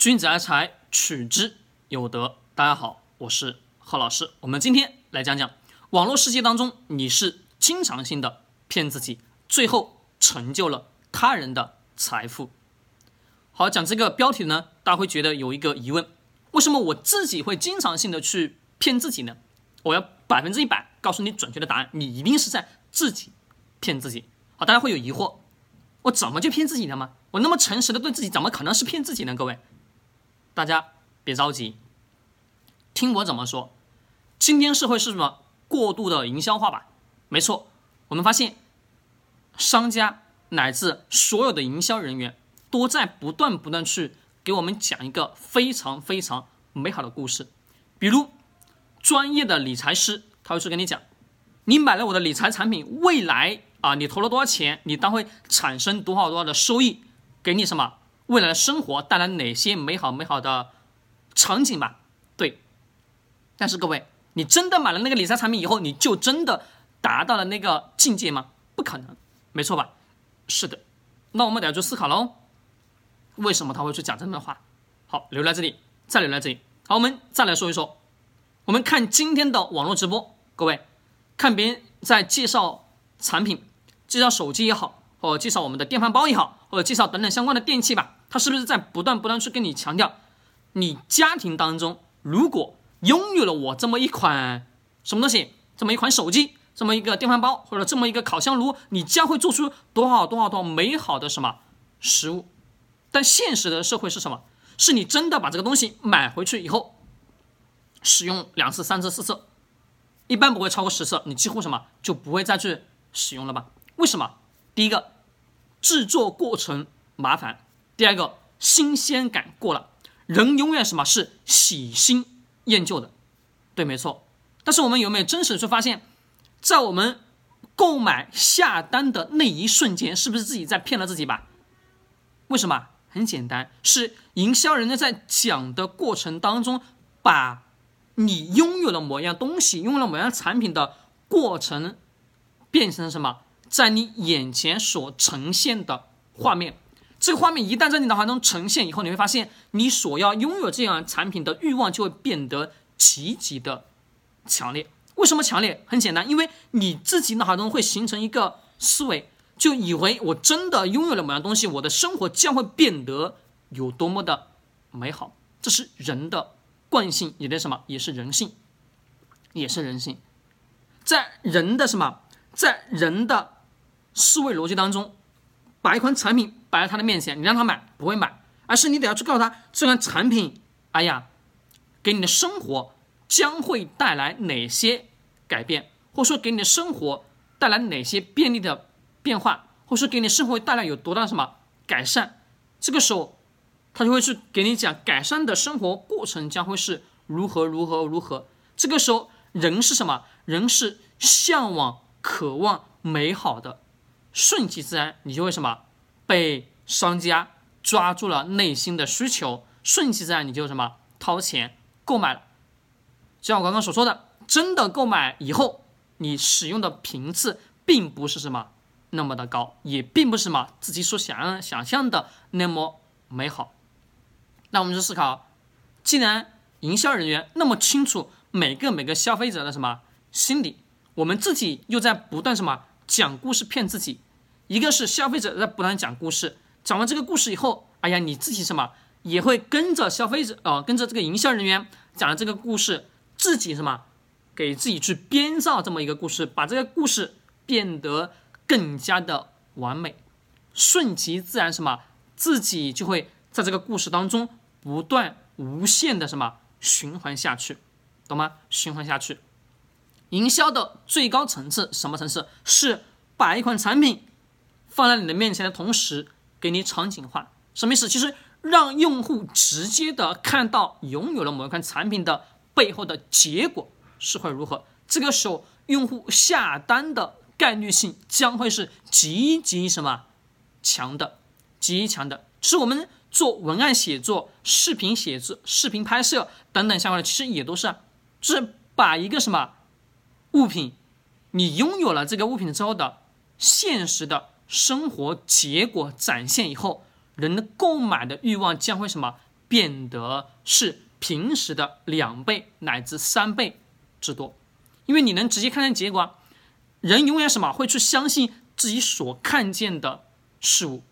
君子爱财，取之有德。大家好，我是贺老师。我们今天来讲讲网络世界当中，你是经常性的骗自己，最后成就了他人的财富。好，讲这个标题呢，大家会觉得有一个疑问：为什么我自己会经常性的去骗自己呢？我要百分之一百告诉你准确的答案，你一定是在自己骗自己。好，大家会有疑惑。我怎么就骗自己了吗？我那么诚实的对自己，怎么可能是骗自己呢？各位，大家别着急，听我怎么说。今天社会是什么过度的营销化吧？没错，我们发现商家乃至所有的营销人员都在不断不断去给我们讲一个非常非常美好的故事。比如专业的理财师，他会去跟你讲，你买了我的理财产品，未来。啊，你投了多少钱？你当会产生多少多少的收益？给你什么未来的生活带来哪些美好美好的场景吧？对。但是各位，你真的买了那个理财产品以后，你就真的达到了那个境界吗？不可能，没错吧？是的。那我们得要去思考喽。为什么他会去讲这样的话？好，留在这里，再留在这里。好，我们再来说一说。我们看今天的网络直播，各位看别人在介绍产品。介绍手机也好，或者介绍我们的电饭煲也好，或者介绍等等相关的电器吧，他是不是在不断不断去跟你强调，你家庭当中如果拥有了我这么一款什么东西，这么一款手机，这么一个电饭煲，或者这么一个烤箱炉，你将会做出多少多少多美好的什么食物？但现实的社会是什么？是你真的把这个东西买回去以后，使用两次、三次、四次，一般不会超过十次，你几乎什么就不会再去使用了吧？为什么？第一个，制作过程麻烦；第二个，新鲜感过了。人永远什么是喜新厌旧的，对，没错。但是我们有没有真实去发现，在我们购买下单的那一瞬间，是不是自己在骗了自己吧？为什么？很简单，是营销人家在讲的过程当中，把你拥有了某样东西、拥有了某样产品的过程，变成什么？在你眼前所呈现的画面，这个画面一旦在你脑海中呈现以后，你会发现你所要拥有这样产品的欲望就会变得极其的强烈。为什么强烈？很简单，因为你自己脑海中会形成一个思维，就以为我真的拥有了某样东西，我的生活将会变得有多么的美好。这是人的惯性，也的什么？也是人性，也是人性，在人的什么？在人的。思维逻辑当中，把一款产品摆在他的面前，你让他买不会买，而是你得要去告诉他这款产品，哎呀，给你的生活将会带来哪些改变，或者说给你的生活带来哪些便利的变化，或者说给你生活带来有多大什么改善。这个时候，他就会去给你讲改善的生活过程将会是如何如何如何。这个时候，人是什么？人是向往、渴望美好的。顺其自然，你就会什么被商家抓住了内心的需求，顺其自然，你就什么掏钱购买了。就像我刚刚所说的，真的购买以后，你使用的频次并不是什么那么的高，也并不是什么自己所想想象的那么美好。那我们就思考，既然营销人员那么清楚每个每个消费者的什么心理，我们自己又在不断什么？讲故事骗自己，一个是消费者在不断讲故事，讲完这个故事以后，哎呀，你自己什么也会跟着消费者啊，跟着这个营销人员讲了这个故事，自己什么给自己去编造这么一个故事，把这个故事变得更加的完美，顺其自然，什么自己就会在这个故事当中不断无限的什么循环下去，懂吗？循环下去。营销的最高层次什么层次？是把一款产品放在你的面前的同时，给你场景化。什么意思？其实让用户直接的看到拥有了某一款产品的背后的结果是会如何。这个时候，用户下单的概率性将会是极极什么强的，极强的。是我们做文案写作、视频写作、视频拍摄等等相关的，其实也都是，就是把一个什么。物品，你拥有了这个物品之后的现实的生活结果展现以后，人的购买的欲望将会什么变得是平时的两倍乃至三倍之多，因为你能直接看见结果。人永远什么会去相信自己所看见的事物，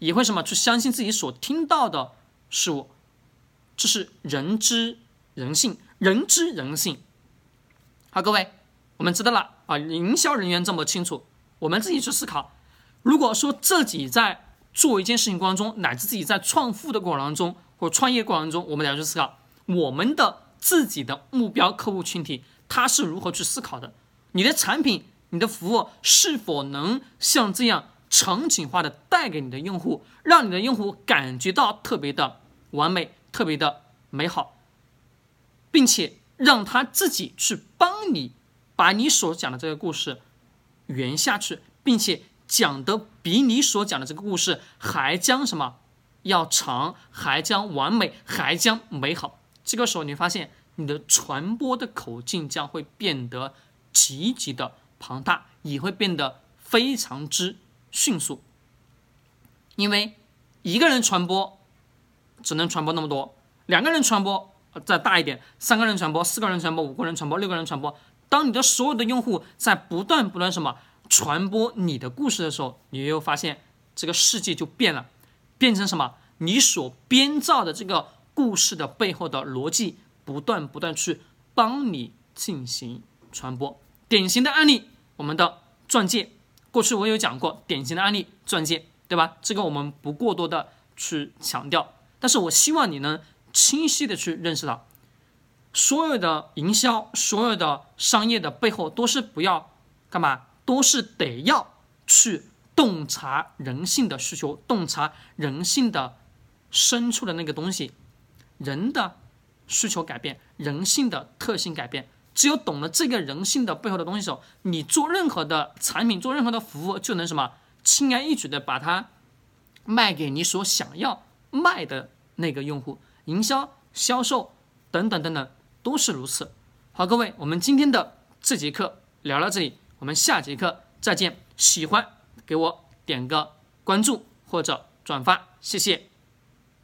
也会什么去相信自己所听到的事物，这是人之人性，人之人性。好，各位，我们知道了啊，营销人员这么清楚，我们自己去思考，如果说自己在做一件事情过程中，乃至自己在创富的过程当中或创业过程中，我们要去思考我们的自己的目标客户群体他是如何去思考的，你的产品。你的服务是否能像这样场景化的带给你的用户，让你的用户感觉到特别的完美、特别的美好，并且让他自己去帮你把你所讲的这个故事圆下去，并且讲的比你所讲的这个故事还将什么要长，还将完美，还将美好。这个时候，你发现你的传播的口径将会变得极其的。庞大也会变得非常之迅速，因为一个人传播只能传播那么多，两个人传播再大一点，三个人传播，四个人传播，五个人传播，六个人传播。当你的所有的用户在不断不断什么传播你的故事的时候，你又发现这个世界就变了，变成什么？你所编造的这个故事的背后的逻辑不断不断去帮你进行传播。典型的案例。我们的钻戒，过去我有讲过典型的案例，钻戒，对吧？这个我们不过多的去强调，但是我希望你能清晰的去认识到，所有的营销，所有的商业的背后，都是不要干嘛，都是得要去洞察人性的需求，洞察人性的深处的那个东西，人的需求改变，人性的特性改变。只有懂了这个人性的背后的东西时候，你做任何的产品，做任何的服务，就能什么轻而易举的把它卖给你所想要卖的那个用户。营销、销售等等等等都是如此。好，各位，我们今天的这节课聊到这里，我们下节课再见。喜欢给我点个关注或者转发，谢谢。